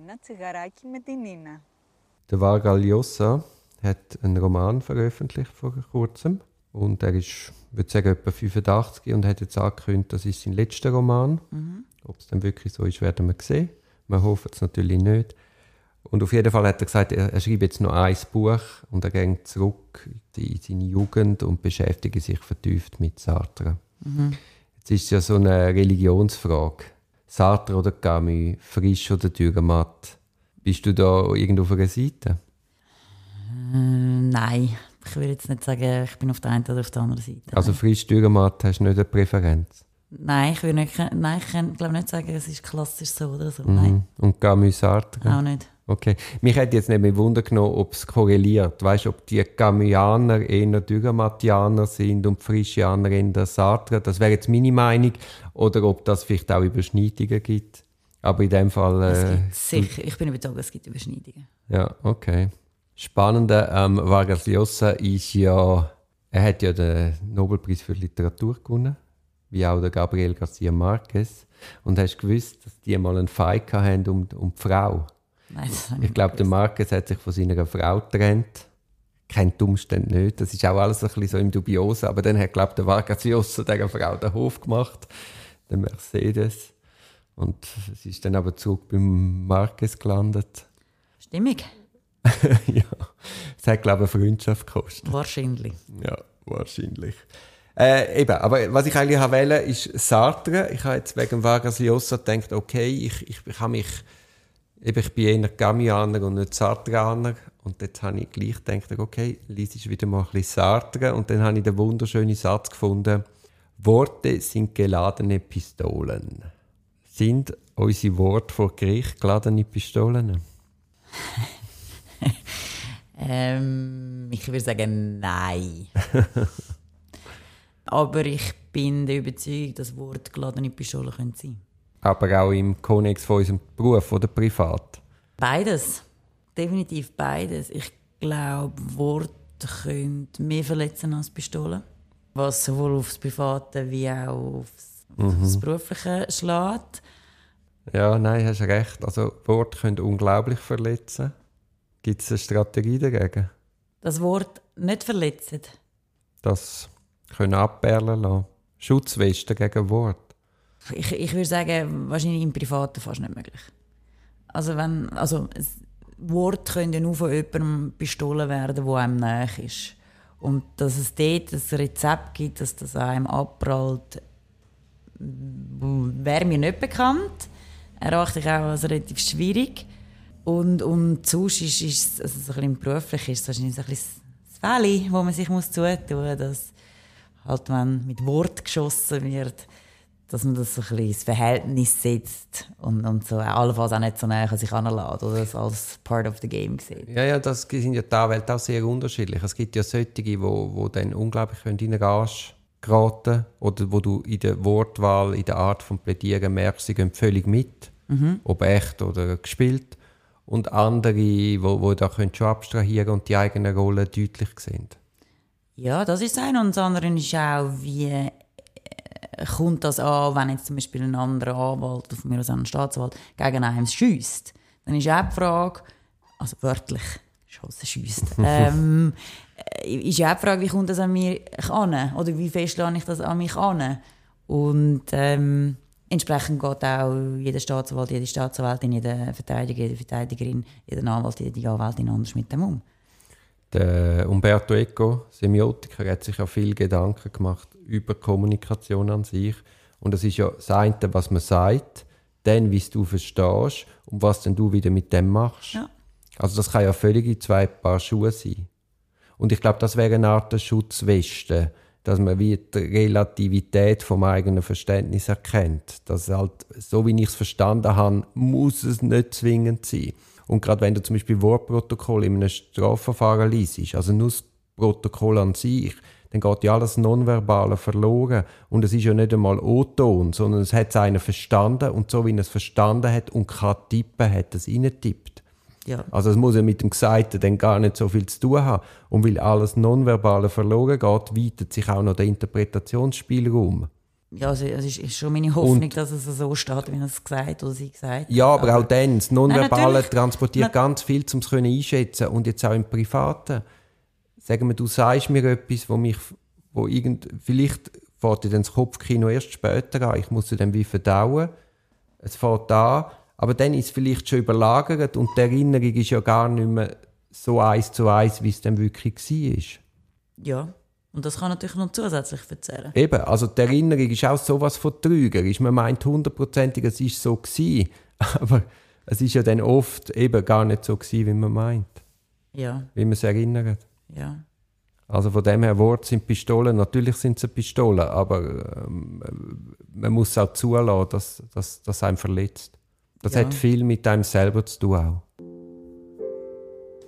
Ένα τσιγαράκι με την Νίνα. Der Vargas Llosa hat einen Roman veröffentlicht vor kurzem und er ist, würde sagen, etwa 85 und hat jetzt angekündigt, das ist sein letzter Roman. Ob es dann wirklich so ist, werden wir sehen. Wir hoffen es natürlich nicht. Und auf jeden Fall hat er gesagt, er, er schreibt jetzt noch ein Buch und er geht zurück in seine Jugend und beschäftigt sich vertieft mit Sartre. Jetzt ist es ja so eine Religionsfrage. Sartre oder Camus, frisch oder Dürrematt? Bist du da irgendwo auf einer Seite? Äh, nein, ich würde jetzt nicht sagen, ich bin auf der einen oder auf der anderen Seite. Also frisch Dürrematt hast du nicht eine Präferenz? Nein, ich würde nicht, nein, ich kann, glaube nicht sagen, es ist klassisch so oder so. Nein, Mhm. Und Camus Sartre? auch nicht. Okay. Mich hätte jetzt nicht mehr Wunder genommen, ob es korreliert. Weißt du, ob die Camusianer eher Dürremattianer sind und die Frischianer eher Sartre? Das wäre jetzt meine Meinung. Oder ob das vielleicht auch Überschneidungen gibt. Aber in dem Fall. Es Äh, gibt sicher, ich bin überzeugt, es gibt Überschneidungen. ja, okay. Spannende ähm, Vargas Llosa ist ja, er hat ja den Nobelpreis für Literatur gewonnen, wie auch der Gabriel Garcia Marquez. Und hast gewusst, dass die mal einen Fight hatten um, um die Frau? Nein, Ich glaube, der. Marquez hat sich von seiner Frau getrennt. Kennt die Umstände nicht. Das ist auch alles ein bisschen so im Dubiosen. Aber dann hat, glaube ich, der Vargas Llosa dieser Frau den Hof gemacht, der Mercedes. Und es ist dann aber zurück beim Marquez gelandet. Stimmig? ja, es hat, glaube ich, eine Freundschaft gekostet. Wahrscheinlich. Ja, wahrscheinlich. Äh, eben, aber was ich eigentlich habe ist Sartre. Ich habe jetzt wegen Vargas Llosa gedacht, okay, ich, ich, ich habe mich, eben, ich bin eher Gamianer und nicht Sartreaner. Und jetzt habe ich gleich gedacht, okay, lies ich wieder mal ein bisschen Sartre. Und dann habe ich den wunderschönen Satz gefunden, Worte sind geladene Pistolen. Sind unsere Worte vor Gericht geladene Pistolen? Ähm, ich würde sagen, nein. Aber ich bin der Überzeugung, dass wortgeladene Pistolen können sein Aber auch im Kontext von unserem Beruf oder privat. Beides. Definitiv beides. Ich glaube, Worte können mehr verletzen als Pistolen. Was sowohl aufs Private wie auch aufs, aufs Berufliche schlägt. Ja, nein, hast recht. Also Worte können unglaublich verletzen. Gibt es eine Strategie dagegen? Das Wort nicht verletzen. Das können abperlen lassen. Schutzwesten gegen Wort. Ich, ich würde sagen, wahrscheinlich im Privaten fast nicht möglich. Also wenn, also Worte können ja nur von jemandem bestohlen werden, wo einem nahe ist. Und dass es dort ein Rezept gibt, dass das einem abprallt, wäre mir nicht bekannt. Erachte ich auch als relativ schwierig. Und, und sonst ist, ist also so ein bisschen beruflich ist es wahrscheinlich ein bisschen das Fälle, wo man sich muss zutun muss, dass halt, wenn mit Wort geschossen wird, dass man das so ein bisschen ins Verhältnis setzt und, und so allenfalls auch nicht so näher sich heranlässt oder das als part of the game sieht. Ja, ja, das sind ja die Welt auch sehr unterschiedlich. Es gibt ja solche, die wo, wo dann unglaublich in den Arsch geraten oder wo du in der Wortwahl, in der Art von Plädieren merkst, sie gehen völlig mit, ob echt oder gespielt. Und andere, wo, wo da können schon abstrahieren und die eigene Rolle deutlich sind. Ja, das ist eine. Und das andere ist auch, wie äh, kommt das an, wenn jetzt zum Beispiel ein anderer Anwalt, von mir aus ein Staatsanwalt, gegen einen schiesst. Dann ist auch die Frage, also wörtlich, schossen schiesst, ähm, äh, ist ja auch die Frage, wie kommt das an mich an? Oder wie fest lasse ich das an mich an? Und ähm, entsprechend geht auch jeder Staatsanwalt, jede Staatsanwältin, jeder Verteidiger, jede Verteidigerin, jeder Anwalt, jede Anwältin anders mit dem um. Der Umberto Eco, Semiotiker, hat sich ja viel Gedanken gemacht über Kommunikation an sich. Und das ist ja das eine, was man sagt, dann, wie es du verstehst und was dann du wieder mit dem machst. Ja. Also das kann ja völlig in zwei Paar Schuhe sein. Und ich glaube, das wäre eine Art Schutzweste, dass man wie die Relativität vom eigenen Verständnis erkennt. Dass halt, so wie ich es verstanden habe, muss es nicht zwingend sein. Und gerade wenn du zum Beispiel Wortprotokoll in einem Strafverfahren liest, also nur das Protokoll an sich, dann geht ja alles Nonverbale verloren. Und es ist ja nicht einmal O-Ton, sondern es hat einer verstanden und so wie er es verstanden hat und kann tippen, hat es reingetippt. Ja. Also es muss ja mit dem Gesagten dann gar nicht so viel zu tun haben. Und weil alles Nonverbale verloren geht, weitet sich auch noch der Interpretationsspielraum. Ja, also es ist, ist schon meine Hoffnung, dass es so steht, wie er es gesagt oder sie gesagt Ja, aber auch dann, das Nonverbale transportiert Na- ganz viel, um es können einschätzen und jetzt auch im Privaten. Sagen wir, du sagst mir etwas, wo mich, wo irgend, vielleicht fährt dir dann das Kopfkino erst später an, ich muss es dann wie verdauen, es fährt an, aber dann ist es vielleicht schon überlagert und die Erinnerung ist ja gar nicht mehr so eins zu eins, wie es dann wirklich war. Ja, und das kann natürlich noch zusätzlich erzählen. Eben, also die Erinnerung ist auch sowas von trügerisch. Man meint hundertprozentig, es ist so gewesen, aber es ist ja dann oft eben gar nicht so gewesen, wie man meint, Ja, wie man es erinnert. ja. Also von dem her, Worte sind Pistolen, natürlich sind sie Pistolen, aber ähm, man muss auch zulassen, dass, dass das einem verletzt. Das Ja. hat viel mit einem selber zu tun auch.